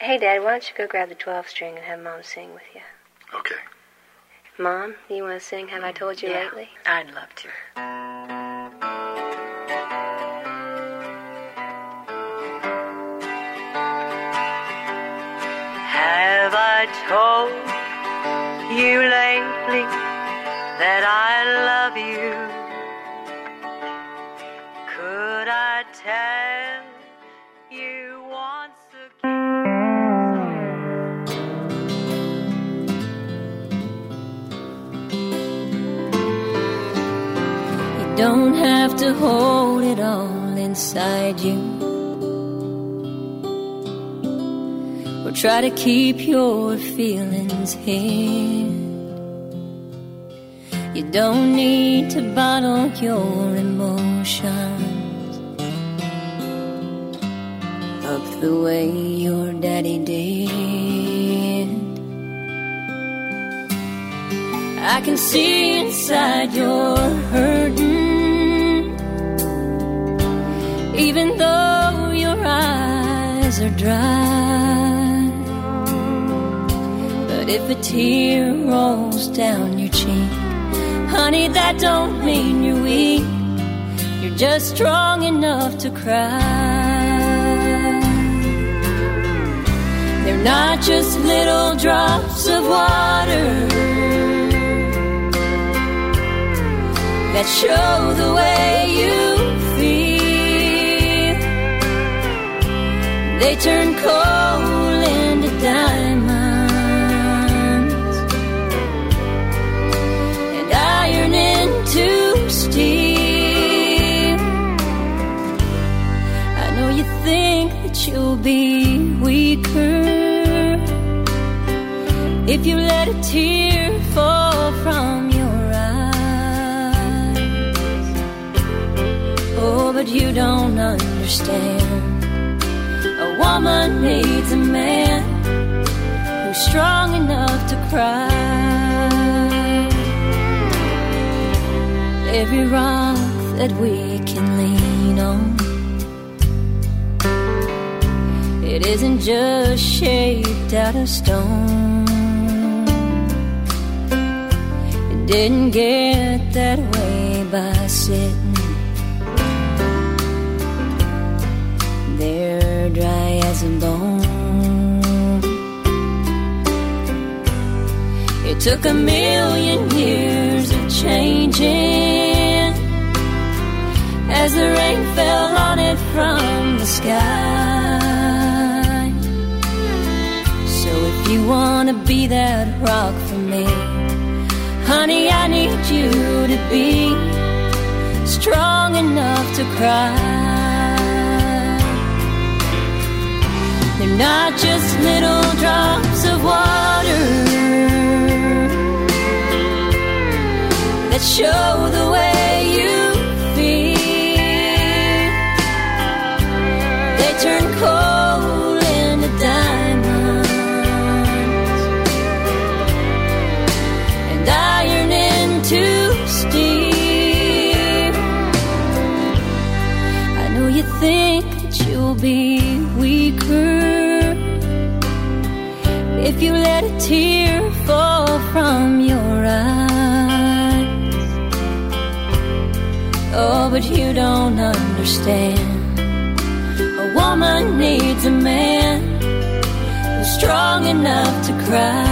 Hey, Dad, why don't you go grab the 12 string and have Mom sing with you? Okay. Mom, you want to sing Have I Told You yeah, Lately? I'd love to. Have I told you lately that I to hold it all inside you. Or try to keep your feelings hid. You don't need to bottle your emotions up the way your daddy did. I can see inside you're hurting, even though your eyes are dry. But if a tear rolls down your cheek, honey, that don't mean you're weak. You're just strong enough to cry. They're not just little drops of water that show the way you They turn coal into diamonds and iron into steel. I know you think that you'll be weaker if you let a tear fall from your eyes. Oh, but you don't understand. Woman needs a man who's strong enough to cry. Every rock that we can lean on. It isn't just shaped out of stone. It didn't get that way by sitting It took a million years of changing as the rain fell on it from the sky. So if you wanna be that rock for me, honey, I need you to be strong enough to cry. They're not just little drops of water that show the way if you let a tear fall from your eyes. Oh, but you don't understand. A woman needs a man who's strong enough to cry.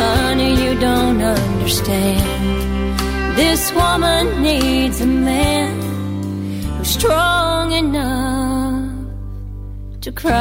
Honey, you don't understand. This woman needs a man who's strong enough to cry.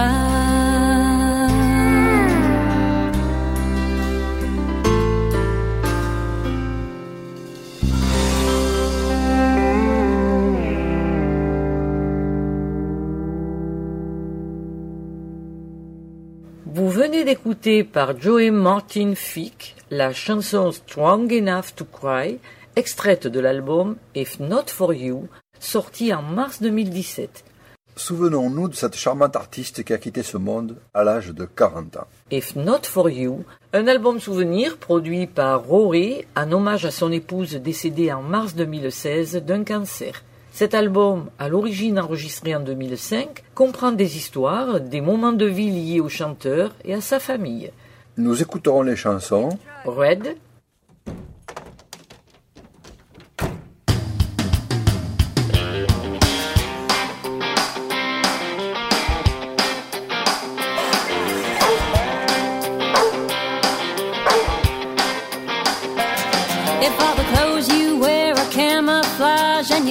Vous venez d'écouter par Joey Martin Fick la chanson Strong Enough to Cry, extraite de l'album If Not For You, sorti en mars 2017. Souvenons-nous de cette charmante artiste qui a quitté ce monde à l'âge de 40 ans. If Not For You, un album souvenir produit par Rory en hommage à son épouse décédée en mars 2016 d'un cancer. Cet album, à l'origine enregistré en 2005, comprend des histoires, des moments de vie liés au chanteur et à sa famille. Nous écouterons les chansons Red,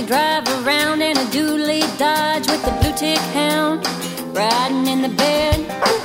you drive around in a dually dodge with the blue tick hound riding in the bed,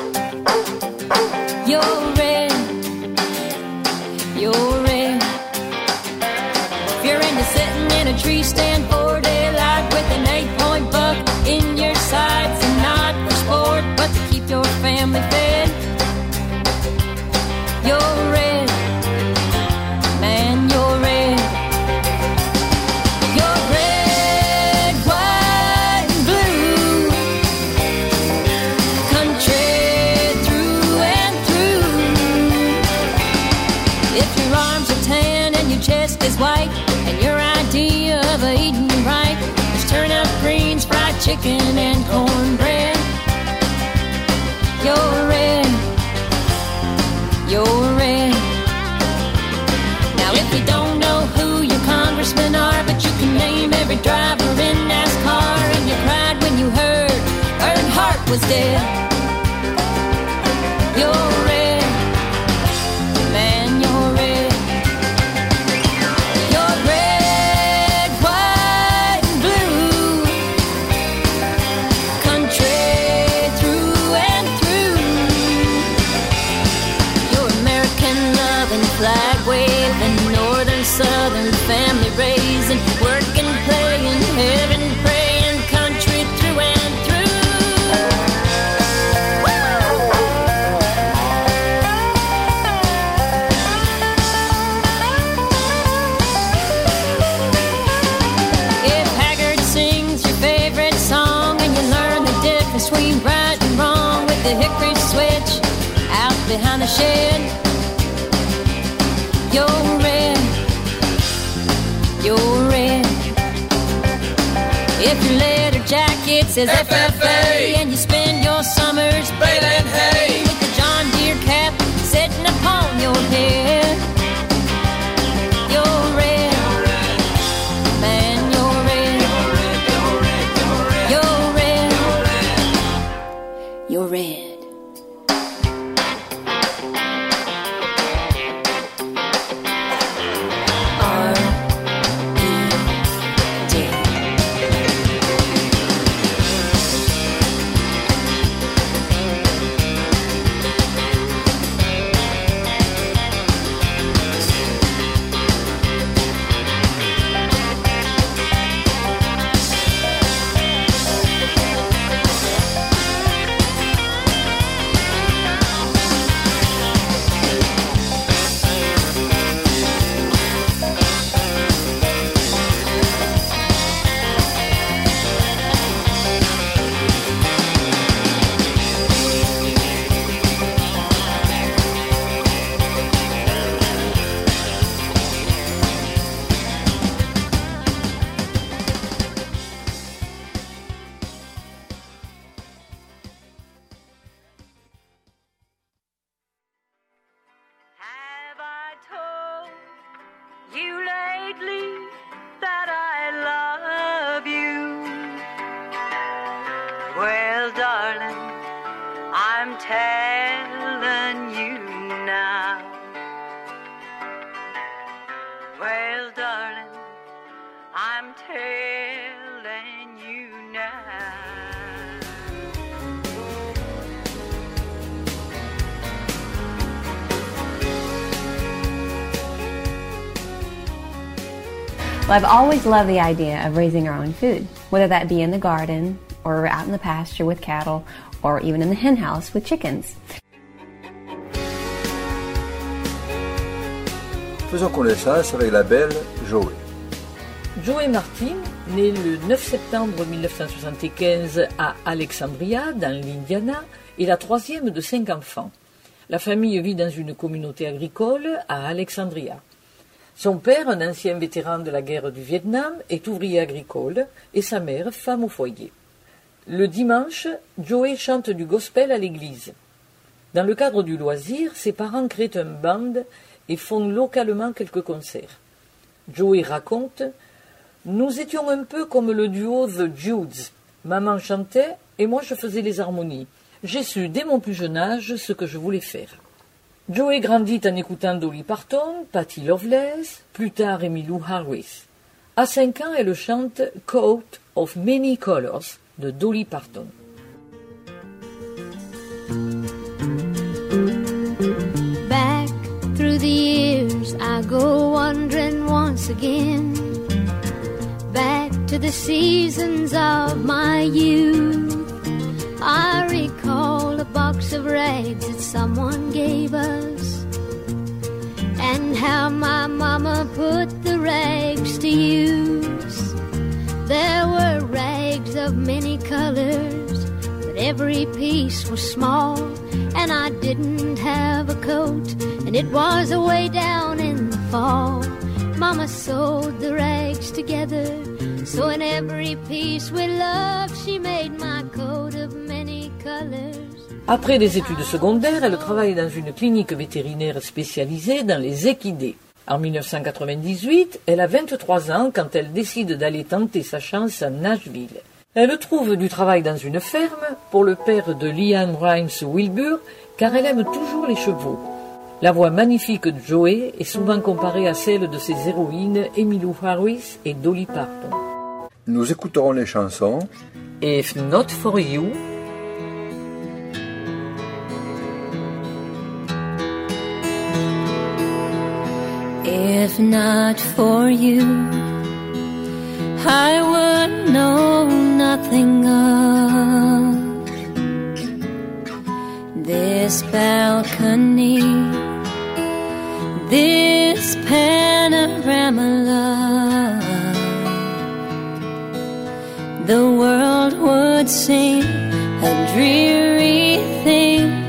chicken, and cornbread, you're red. You're red. Now, if you don't know who your congressmen are, but you can name every driver in NASCAR, and you cried when you heard Earnhardt was dead. Raising, working, playing, heaven praying, country through and through. If Haggard sings your favorite song and you learn the difference between right and wrong with the hickory switch out behind the shed, jacket says FFA and you spend your summers baling hay. with the John Deere cap Well, I've always loved the idea of raising our own food, whether that be in the garden or out in the pasture with cattle or even in the hen house with chickens. Faisons connaissance avec la belle Joey. Joey Martin, né le 9 septembre 1975 à Alexandria, dans l'Indiana, est la troisième de cinq enfants. La famille vit dans une communauté agricole à Alexandria. Son père, un ancien vétéran de la guerre du Vietnam, est ouvrier agricole et sa mère, femme au foyer. Le dimanche, Joey chante du gospel à l'église. Dans le cadre du loisir, ses parents créent un band et font localement quelques concerts. Joey raconte Nous étions un peu comme le duo The Judes. Maman chantait et moi je faisais les harmonies. J'ai su dès mon plus jeune âge ce que je voulais faire. Joey grandit en écoutant Dolly Parton, Patty Loveless, plus tard Emmylou Harris. À cinq ans, elle chante Coat of Many Colors de Dolly Parton. Back through the years, I go wandering once again. Back to the seasons of my youth. I recall a box of rags that someone gave us. And how my mama put the rags to use. There were rags of many colors, but every piece was small. And I didn't have a coat, and it was away down in the fall. Mama sewed the rags together, so in every piece love, she made my coat of many. Après des études secondaires, elle travaille dans une clinique vétérinaire spécialisée dans les équidés. En 1998, elle a 23 ans quand elle décide d'aller tenter sa chance à Nashville. Elle trouve du travail dans une ferme pour le père de Liam Rhymes Wilbur car elle aime toujours les chevaux. La voix magnifique de Joey est souvent comparée à celle de ses héroïnes Emmylou Harris et Dolly Parton. Nous écouterons les chansons. If Not For You, If not for you, I would know nothing of this balcony, dreary thing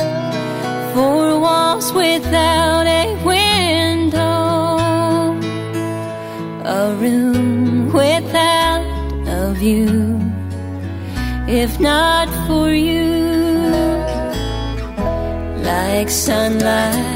four walls without a window, a room without a view. If not for you, like sunlight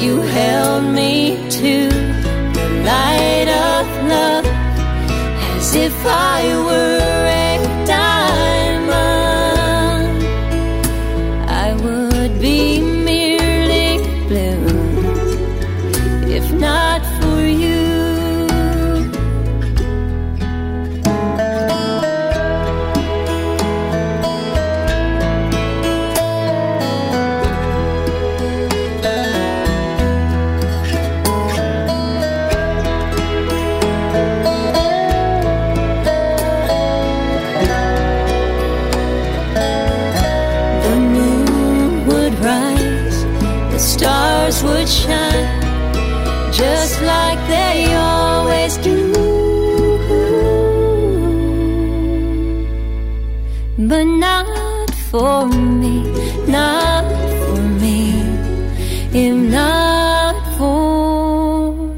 You held me to the light of love as if I were stars would shine, just like they always do. But not for me, not for me, if not for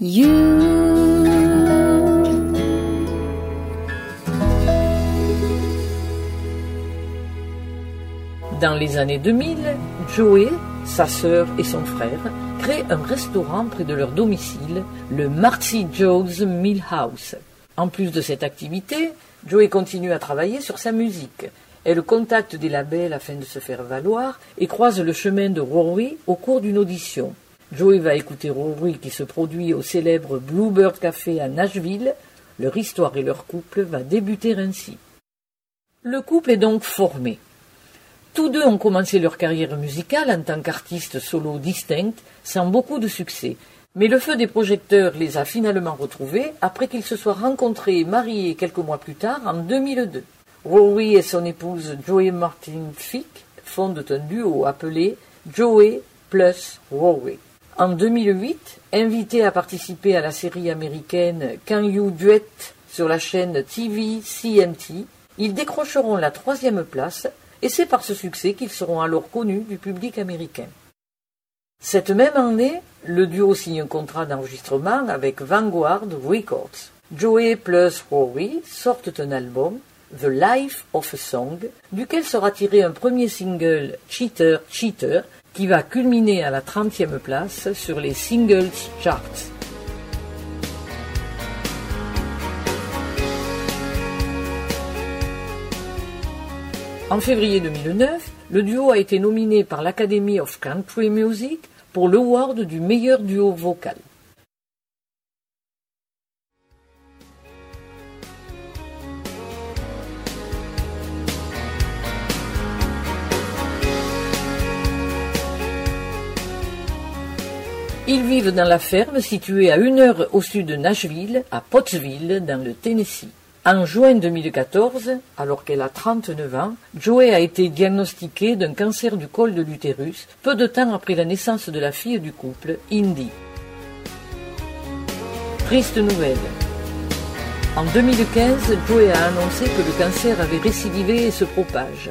you. Dans les années 2000, Joey, sa sœur et son frère créent un restaurant près de leur domicile, le Marcy Joe's Mill House. En plus de cette activité, Joey continue à travailler sur sa musique. Elle contacte des labels afin de se faire valoir et croise le chemin de Rory au cours d'une audition. Joey va écouter Rory qui se produit au célèbre Bluebird Café à Nashville. Leur histoire et leur couple va débuter ainsi. Le couple est donc formé. Tous deux ont commencé leur carrière musicale en tant qu'artistes solo distincts, sans beaucoup de succès. Mais le feu des projecteurs les a finalement retrouvés après qu'ils se soient rencontrés et mariés quelques mois plus tard, en 2002. Rory et son épouse Joey Martin Fick fondent un duo appelé Joey plus Rory. En 2008, invité à participer à la série américaine Can You Duet sur la chaîne TV CMT, ils décrocheront la troisième place et c'est par ce succès qu'ils seront alors connus du public américain. Cette même année, le duo signe un contrat d'enregistrement avec Vanguard Records. Joey plus Rory sortent un album, The Life of a Song, duquel sera tiré un premier single Cheater Cheater, qui va culminer à la 30e place sur les singles charts. En février 2009, le duo a été nominé par l'Academy of Country Music pour l'award du meilleur duo vocal. Ils vivent dans la ferme située à une heure au sud de Nashville, à Pottsville, dans le Tennessee. En juin 2014, alors qu'elle a 39 ans, Joey a été diagnostiquée d'un cancer du col de l'utérus peu de temps après la naissance de la fille du couple, Indy. Triste nouvelle. En 2015, Joey a annoncé que le cancer avait récidivé et se propage.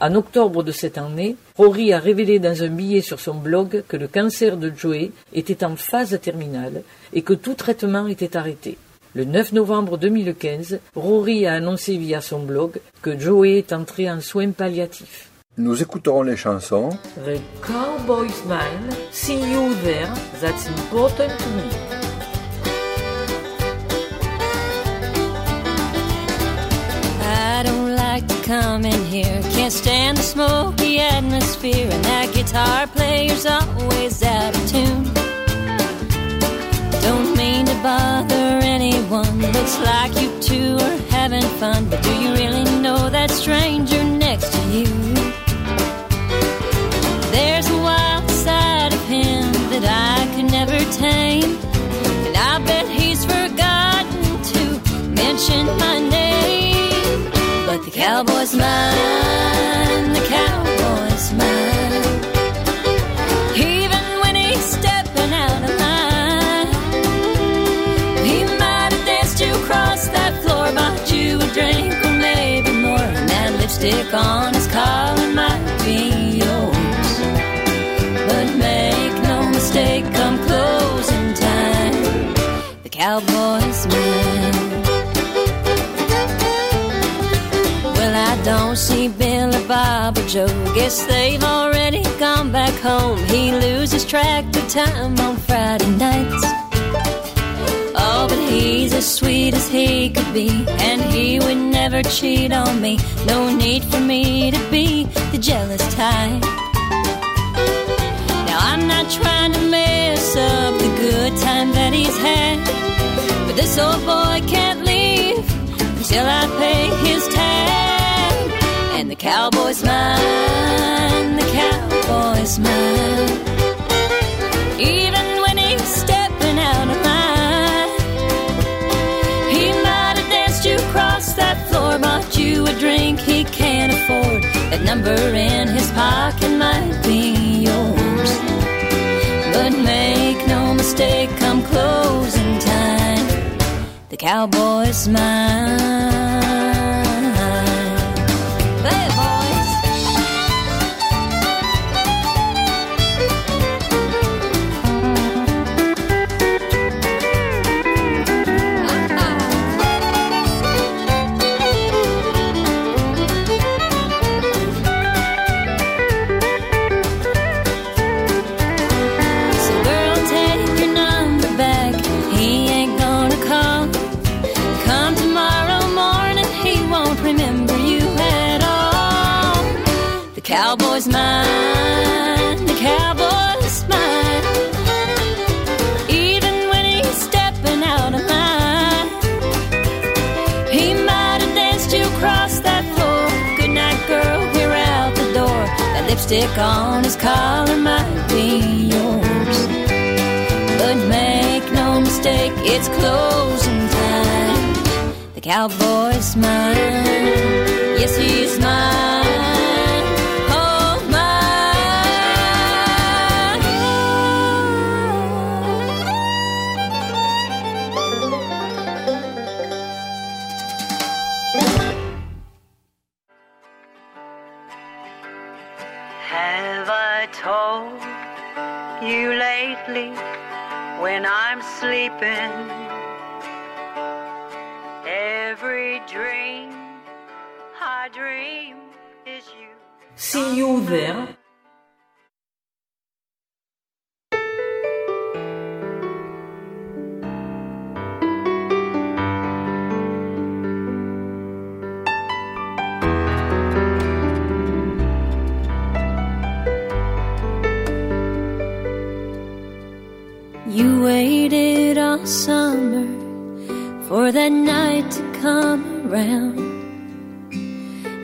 En octobre de cette année, Rory a révélé dans un billet sur son blog que le cancer de Joey était en phase terminale et que tout traitement était arrêté. Le 9 novembre 2015, Rory a annoncé via son blog que Joey est entré en soins palliatifs. Nous écouterons les chansons The Cowboy's Mine, See You There, That's Important to Me. I don't like to come in here. Can't stand the smoky atmosphere, and that guitar player's always out of tune. Bother anyone. Looks like you two are having fun, but do you really know that stranger next to you? There's a wild side of him that I could never tame, and I bet he's forgotten to mention my name. But the cowboy's mine, the cowboy's mine. Drink or maybe more, and that lipstick on his collar might be yours. But make no mistake, come closing time, the cowboy's mine. Well, I don't see Billy, Bob, or Joe. Guess they've already gone back home. He loses track of time on Friday nights. He's as sweet as he could be, and he would never cheat on me. No need for me to be the jealous type. Now, I'm not trying to mess up the good time that he's had, but this old boy can't leave until I pay his tab. And the cowboy's mine, the cowboy's mine. Even a drink he can't afford. That number in his pocket might be yours. But make no mistake, come closing time, the cowboy's mine. Lipstick on his collar might be yours. But make no mistake, it's closing time. The cowboy's mine. Yes, he's mine. softly when I'm sleeping. Every dream I dream is you. See you there. Around.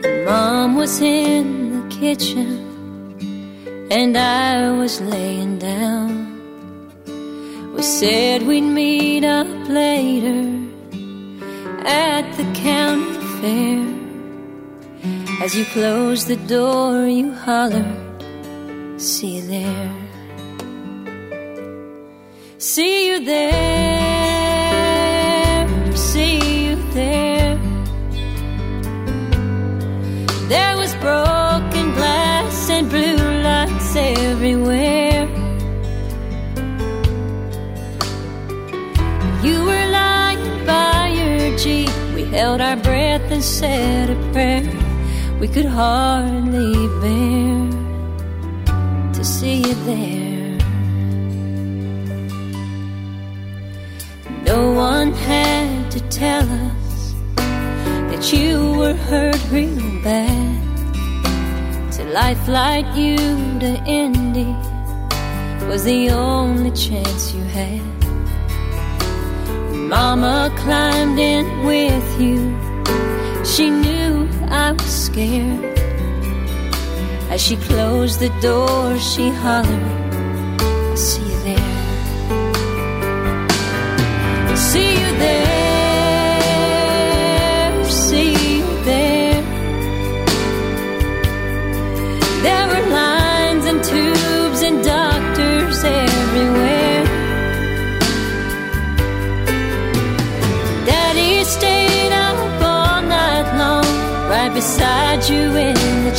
And Mom was in the kitchen, and I was laying down. We said we'd meet up later at the county fair. As you closed the door, you hollered, See you there. See you there, see you there. There was broken glass and blue lights everywhere. You were lying by your Jeep. We held our breath and said a prayer. We could hardly bear to see you there. No one had to tell us that you were hurt real bad. To life like you to Indy was the only chance you had. Mama climbed in with you. She knew I was scared. As she closed the door, she hollered,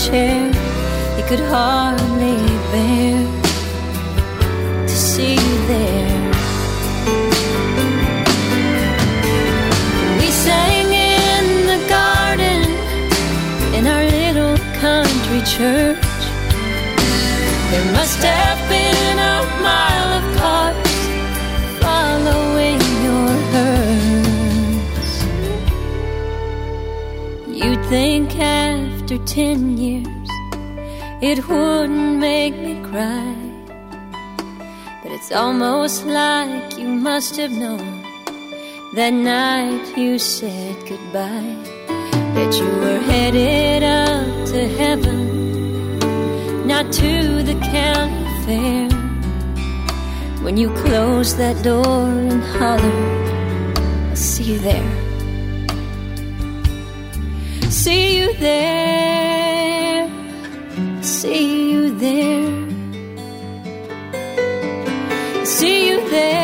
chair. He could hardly bear to see you there. We sang in the garden in our little country church. There must have think after ten years it wouldn't make me cry. But it's almost like you must have known that night you said goodbye. That you were headed up to heaven, not to the county fair. When you closed that door and hollered, I'll see you there. See you there, see you there. See you there,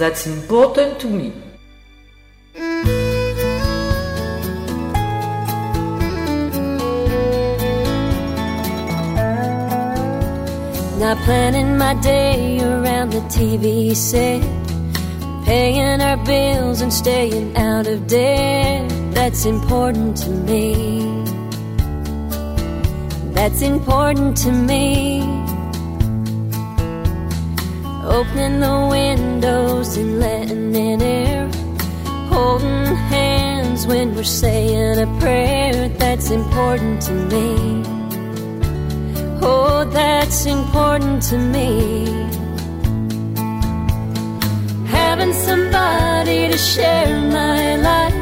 That's important to me. Not planning my day around the TV set. Paying our bills and staying out of debt. That's important to me. That's important to me. Opening the windows and letting in air. Holding hands when we're saying a prayer. That's important to me. Oh, that's important to me. Having somebody to share my life,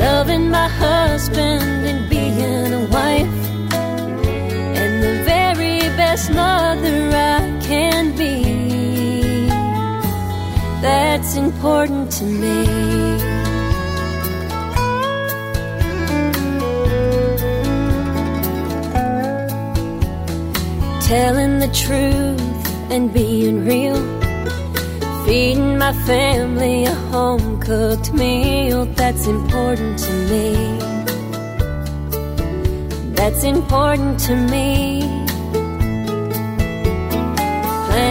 loving my husband and being a wife, and the very best mother I can be that's important to me. telling the truth and being real. Feeding my family a home cooked meal that's important to me. That's important to me.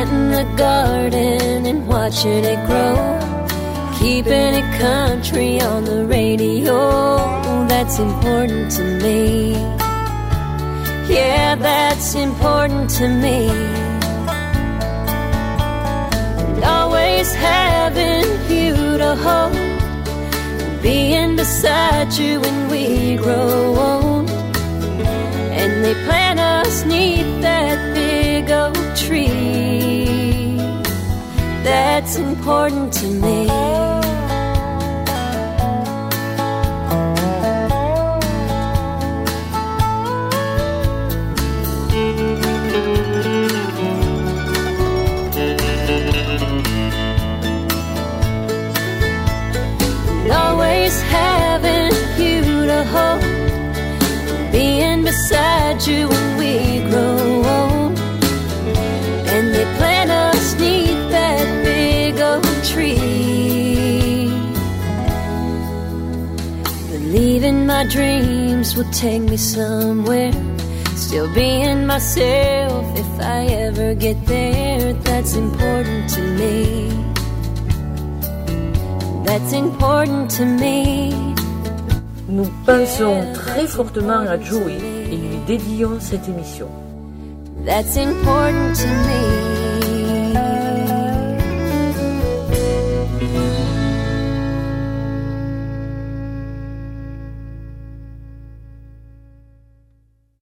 Planting the garden and watching it grow. Keeping it country on the radio. That's important to me. Yeah, that's important to me. And always having you to hold. Being beside you when we grow old. And they plant us neath that big oak tree. That's important to me. Always having you to hold. Being beside you when we my dreams will take me somewhere. Still being myself if I ever get there. That's important to me. That's important to me. Nous pensons très fortement à Joey et lui dédions cette émission. That's important to me.